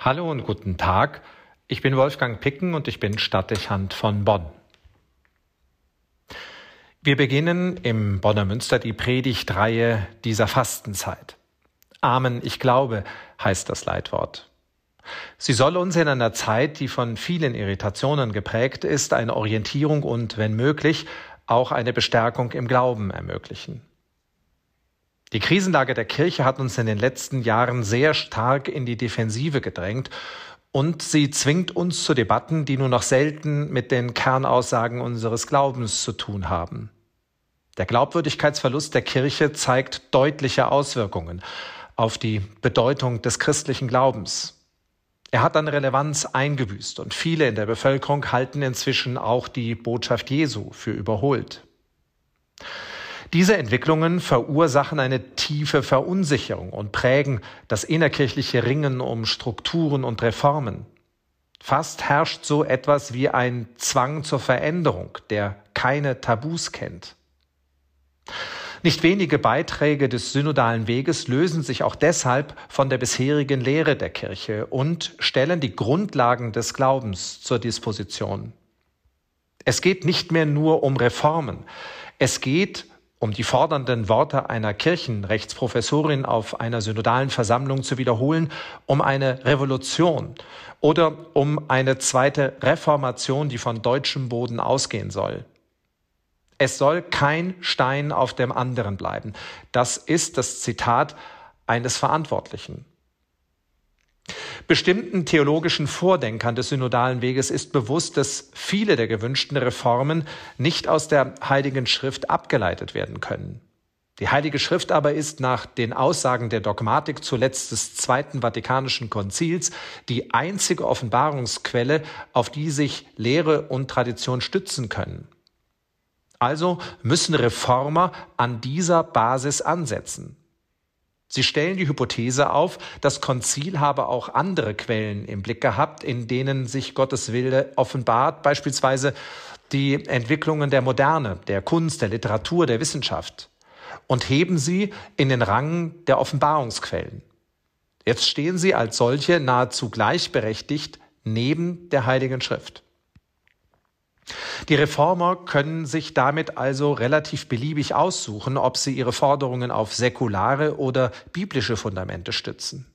Hallo und guten Tag. Ich bin Wolfgang Picken und ich bin Stadtdechant von Bonn. Wir beginnen im Bonner Münster die Predigtreihe dieser Fastenzeit. Amen, ich glaube, heißt das Leitwort. Sie soll uns in einer Zeit, die von vielen Irritationen geprägt ist, eine Orientierung und, wenn möglich, auch eine Bestärkung im Glauben ermöglichen. Die Krisenlage der Kirche hat uns in den letzten Jahren sehr stark in die Defensive gedrängt und sie zwingt uns zu Debatten, die nur noch selten mit den Kernaussagen unseres Glaubens zu tun haben. Der Glaubwürdigkeitsverlust der Kirche zeigt deutliche Auswirkungen auf die Bedeutung des christlichen Glaubens. Er hat an Relevanz eingebüßt und viele in der Bevölkerung halten inzwischen auch die Botschaft Jesu für überholt. Diese Entwicklungen verursachen eine tiefe Verunsicherung und prägen das innerkirchliche Ringen um Strukturen und Reformen. Fast herrscht so etwas wie ein Zwang zur Veränderung, der keine Tabus kennt. Nicht wenige Beiträge des synodalen Weges lösen sich auch deshalb von der bisherigen Lehre der Kirche und stellen die Grundlagen des Glaubens zur Disposition. Es geht nicht mehr nur um Reformen. Es geht um die fordernden Worte einer Kirchenrechtsprofessorin auf einer synodalen Versammlung zu wiederholen, um eine Revolution oder um eine zweite Reformation, die von deutschem Boden ausgehen soll. Es soll kein Stein auf dem anderen bleiben. Das ist das Zitat eines Verantwortlichen. Bestimmten theologischen Vordenkern des synodalen Weges ist bewusst, dass viele der gewünschten Reformen nicht aus der Heiligen Schrift abgeleitet werden können. Die Heilige Schrift aber ist nach den Aussagen der Dogmatik zuletzt des Zweiten Vatikanischen Konzils die einzige Offenbarungsquelle, auf die sich Lehre und Tradition stützen können. Also müssen Reformer an dieser Basis ansetzen. Sie stellen die Hypothese auf, das Konzil habe auch andere Quellen im Blick gehabt, in denen sich Gottes Wille offenbart, beispielsweise die Entwicklungen der Moderne, der Kunst, der Literatur, der Wissenschaft, und heben sie in den Rang der Offenbarungsquellen. Jetzt stehen sie als solche nahezu gleichberechtigt neben der Heiligen Schrift. Die Reformer können sich damit also relativ beliebig aussuchen, ob sie ihre Forderungen auf säkulare oder biblische Fundamente stützen.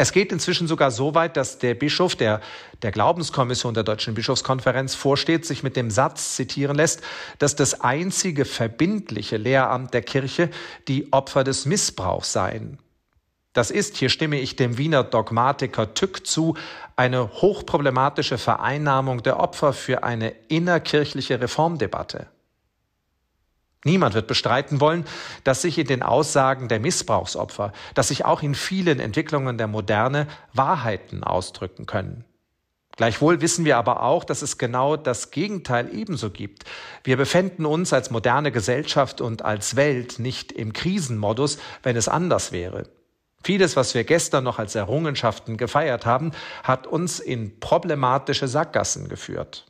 Es geht inzwischen sogar so weit, dass der Bischof, der der Glaubenskommission der Deutschen Bischofskonferenz vorsteht, sich mit dem Satz zitieren lässt, dass das einzige verbindliche Lehramt der Kirche die Opfer des Missbrauchs seien. Das ist, hier stimme ich dem Wiener Dogmatiker Tück zu, eine hochproblematische Vereinnahmung der Opfer für eine innerkirchliche Reformdebatte. Niemand wird bestreiten wollen, dass sich in den Aussagen der Missbrauchsopfer, dass sich auch in vielen Entwicklungen der Moderne Wahrheiten ausdrücken können. Gleichwohl wissen wir aber auch, dass es genau das Gegenteil ebenso gibt. Wir befänden uns als moderne Gesellschaft und als Welt nicht im Krisenmodus, wenn es anders wäre. Vieles, was wir gestern noch als Errungenschaften gefeiert haben, hat uns in problematische Sackgassen geführt.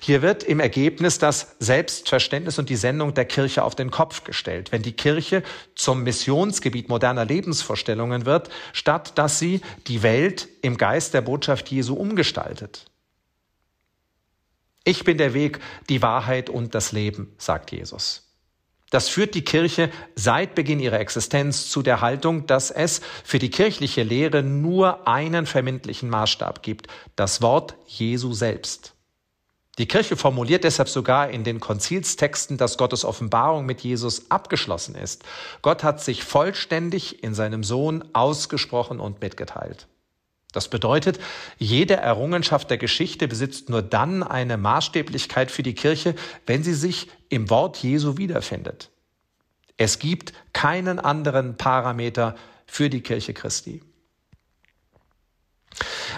Hier wird im Ergebnis das Selbstverständnis und die Sendung der Kirche auf den Kopf gestellt, wenn die Kirche zum Missionsgebiet moderner Lebensvorstellungen wird, statt dass sie die Welt im Geist der Botschaft Jesu umgestaltet. Ich bin der Weg, die Wahrheit und das Leben, sagt Jesus. Das führt die Kirche seit Beginn ihrer Existenz zu der Haltung, dass es für die kirchliche Lehre nur einen verbindlichen Maßstab gibt, das Wort Jesu selbst. Die Kirche formuliert deshalb sogar in den Konzilstexten, dass Gottes Offenbarung mit Jesus abgeschlossen ist. Gott hat sich vollständig in seinem Sohn ausgesprochen und mitgeteilt. Das bedeutet, jede Errungenschaft der Geschichte besitzt nur dann eine Maßstäblichkeit für die Kirche, wenn sie sich im Wort Jesu wiederfindet. Es gibt keinen anderen Parameter für die Kirche Christi.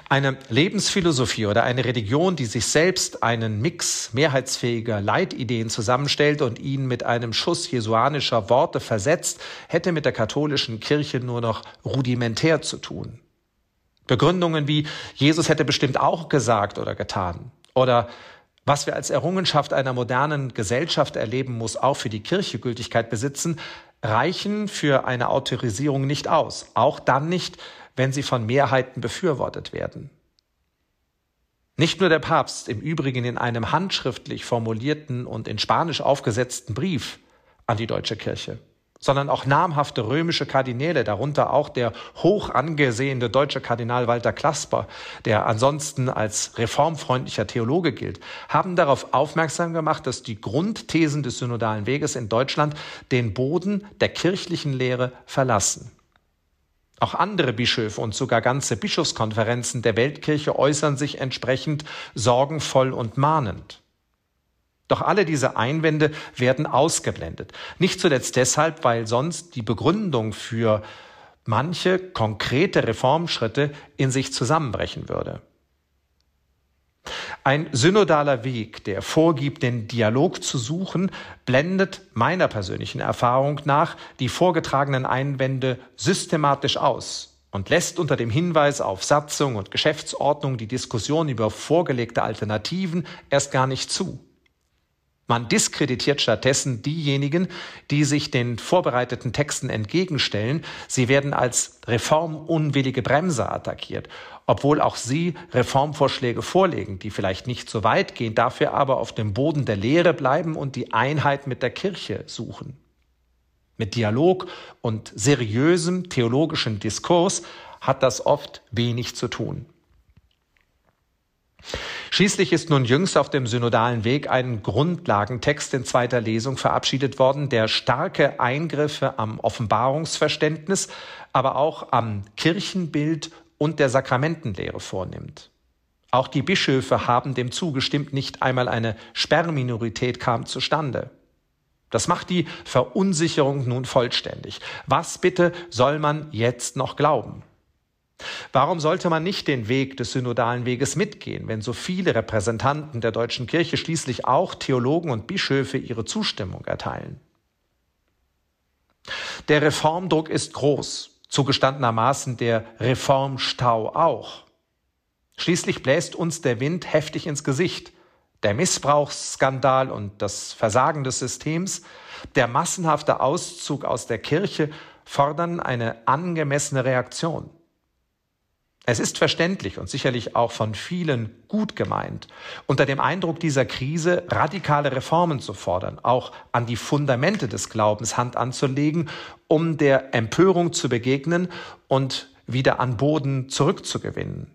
Eine Lebensphilosophie oder eine Religion, die sich selbst einen Mix mehrheitsfähiger Leitideen zusammenstellt und ihn mit einem Schuss jesuanischer Worte versetzt, hätte mit der katholischen Kirche nur noch rudimentär zu tun. Begründungen wie Jesus hätte bestimmt auch gesagt oder getan. Oder was wir als Errungenschaft einer modernen Gesellschaft erleben, muss auch für die Kirche Gültigkeit besitzen, reichen für eine Autorisierung nicht aus, auch dann nicht, wenn sie von Mehrheiten befürwortet werden. Nicht nur der Papst, im Übrigen in einem handschriftlich formulierten und in Spanisch aufgesetzten Brief an die deutsche Kirche sondern auch namhafte römische Kardinäle, darunter auch der hoch angesehene deutsche Kardinal Walter Klasper, der ansonsten als reformfreundlicher Theologe gilt, haben darauf aufmerksam gemacht, dass die Grundthesen des synodalen Weges in Deutschland den Boden der kirchlichen Lehre verlassen. Auch andere Bischöfe und sogar ganze Bischofskonferenzen der Weltkirche äußern sich entsprechend sorgenvoll und mahnend. Doch alle diese Einwände werden ausgeblendet. Nicht zuletzt deshalb, weil sonst die Begründung für manche konkrete Reformschritte in sich zusammenbrechen würde. Ein synodaler Weg, der vorgibt, den Dialog zu suchen, blendet meiner persönlichen Erfahrung nach die vorgetragenen Einwände systematisch aus und lässt unter dem Hinweis auf Satzung und Geschäftsordnung die Diskussion über vorgelegte Alternativen erst gar nicht zu. Man diskreditiert stattdessen diejenigen, die sich den vorbereiteten Texten entgegenstellen. Sie werden als reformunwillige Bremser attackiert, obwohl auch sie Reformvorschläge vorlegen, die vielleicht nicht so weit gehen, dafür aber auf dem Boden der Lehre bleiben und die Einheit mit der Kirche suchen. Mit Dialog und seriösem theologischen Diskurs hat das oft wenig zu tun. Schließlich ist nun jüngst auf dem synodalen Weg ein Grundlagentext in zweiter Lesung verabschiedet worden, der starke Eingriffe am Offenbarungsverständnis, aber auch am Kirchenbild und der Sakramentenlehre vornimmt. Auch die Bischöfe haben dem zugestimmt, nicht einmal eine Sperrminorität kam zustande. Das macht die Verunsicherung nun vollständig. Was bitte soll man jetzt noch glauben? Warum sollte man nicht den Weg des synodalen Weges mitgehen, wenn so viele Repräsentanten der deutschen Kirche schließlich auch Theologen und Bischöfe ihre Zustimmung erteilen? Der Reformdruck ist groß, zugestandenermaßen der Reformstau auch. Schließlich bläst uns der Wind heftig ins Gesicht. Der Missbrauchsskandal und das Versagen des Systems, der massenhafte Auszug aus der Kirche fordern eine angemessene Reaktion. Es ist verständlich und sicherlich auch von vielen gut gemeint, unter dem Eindruck dieser Krise radikale Reformen zu fordern, auch an die Fundamente des Glaubens Hand anzulegen, um der Empörung zu begegnen und wieder an Boden zurückzugewinnen.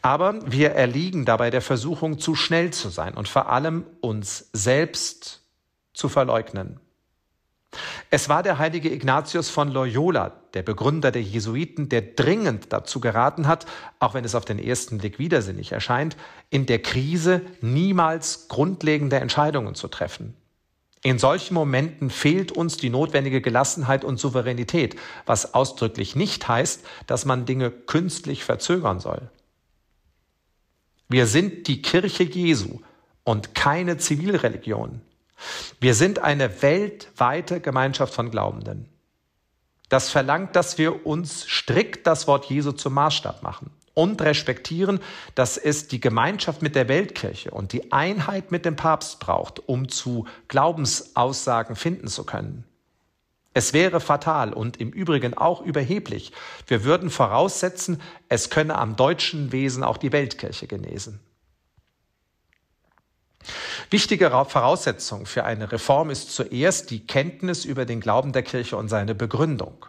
Aber wir erliegen dabei der Versuchung, zu schnell zu sein und vor allem uns selbst zu verleugnen. Es war der heilige Ignatius von Loyola, der Begründer der Jesuiten, der dringend dazu geraten hat, auch wenn es auf den ersten Blick widersinnig erscheint, in der Krise niemals grundlegende Entscheidungen zu treffen. In solchen Momenten fehlt uns die notwendige Gelassenheit und Souveränität, was ausdrücklich nicht heißt, dass man Dinge künstlich verzögern soll. Wir sind die Kirche Jesu und keine Zivilreligion. Wir sind eine weltweite Gemeinschaft von Glaubenden. Das verlangt, dass wir uns strikt das Wort Jesu zum Maßstab machen und respektieren, dass es die Gemeinschaft mit der Weltkirche und die Einheit mit dem Papst braucht, um zu Glaubensaussagen finden zu können. Es wäre fatal und im Übrigen auch überheblich. Wir würden voraussetzen, es könne am deutschen Wesen auch die Weltkirche genesen. Wichtige Voraussetzung für eine Reform ist zuerst die Kenntnis über den Glauben der Kirche und seine Begründung.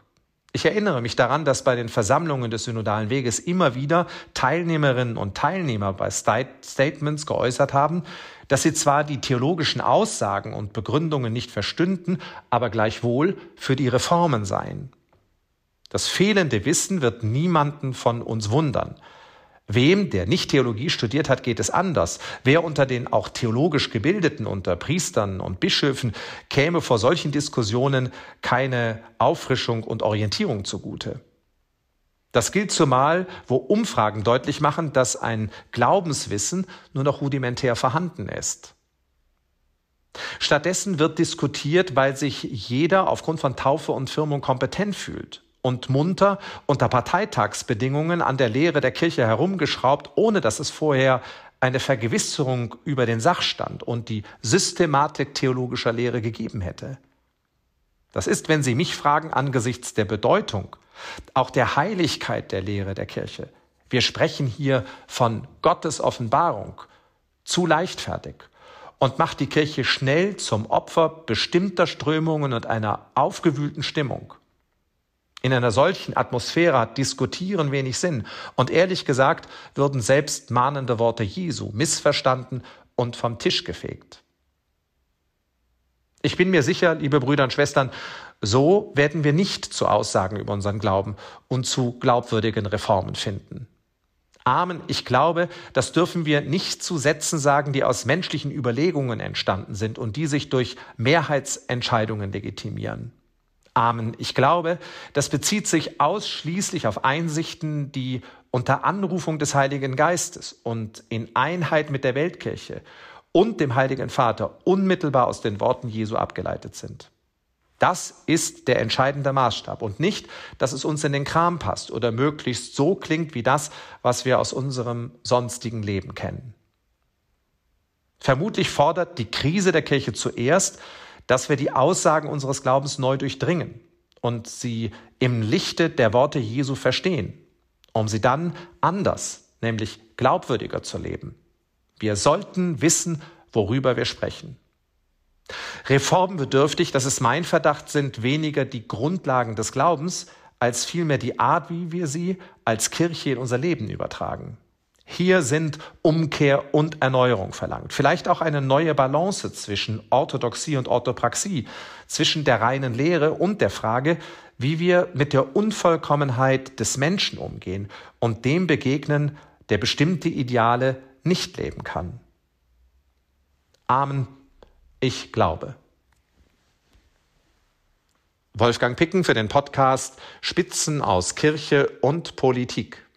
Ich erinnere mich daran, dass bei den Versammlungen des synodalen Weges immer wieder Teilnehmerinnen und Teilnehmer bei Statements geäußert haben, dass sie zwar die theologischen Aussagen und Begründungen nicht verstünden, aber gleichwohl für die Reformen seien. Das fehlende Wissen wird niemanden von uns wundern. Wem, der nicht Theologie studiert hat, geht es anders. Wer unter den auch theologisch Gebildeten, unter Priestern und Bischöfen, käme vor solchen Diskussionen keine Auffrischung und Orientierung zugute. Das gilt zumal, wo Umfragen deutlich machen, dass ein Glaubenswissen nur noch rudimentär vorhanden ist. Stattdessen wird diskutiert, weil sich jeder aufgrund von Taufe und Firmung kompetent fühlt und munter unter Parteitagsbedingungen an der Lehre der Kirche herumgeschraubt, ohne dass es vorher eine Vergewisserung über den Sachstand und die Systematik theologischer Lehre gegeben hätte. Das ist, wenn Sie mich fragen, angesichts der Bedeutung, auch der Heiligkeit der Lehre der Kirche. Wir sprechen hier von Gottes Offenbarung, zu leichtfertig und macht die Kirche schnell zum Opfer bestimmter Strömungen und einer aufgewühlten Stimmung. In einer solchen Atmosphäre hat Diskutieren wenig Sinn und ehrlich gesagt würden selbst mahnende Worte Jesu missverstanden und vom Tisch gefegt. Ich bin mir sicher, liebe Brüder und Schwestern, so werden wir nicht zu Aussagen über unseren Glauben und zu glaubwürdigen Reformen finden. Amen. Ich glaube, das dürfen wir nicht zu Sätzen sagen, die aus menschlichen Überlegungen entstanden sind und die sich durch Mehrheitsentscheidungen legitimieren. Amen. Ich glaube, das bezieht sich ausschließlich auf Einsichten, die unter Anrufung des Heiligen Geistes und in Einheit mit der Weltkirche und dem Heiligen Vater unmittelbar aus den Worten Jesu abgeleitet sind. Das ist der entscheidende Maßstab und nicht, dass es uns in den Kram passt oder möglichst so klingt wie das, was wir aus unserem sonstigen Leben kennen. Vermutlich fordert die Krise der Kirche zuerst, dass wir die Aussagen unseres Glaubens neu durchdringen und sie im Lichte der Worte Jesu verstehen, um sie dann anders, nämlich glaubwürdiger zu leben. Wir sollten wissen, worüber wir sprechen. Reformbedürftig, das ist mein Verdacht, sind weniger die Grundlagen des Glaubens, als vielmehr die Art, wie wir sie als Kirche in unser Leben übertragen. Hier sind Umkehr und Erneuerung verlangt. Vielleicht auch eine neue Balance zwischen Orthodoxie und Orthopraxie, zwischen der reinen Lehre und der Frage, wie wir mit der Unvollkommenheit des Menschen umgehen und dem begegnen, der bestimmte Ideale nicht leben kann. Amen. Ich glaube. Wolfgang Picken für den Podcast Spitzen aus Kirche und Politik.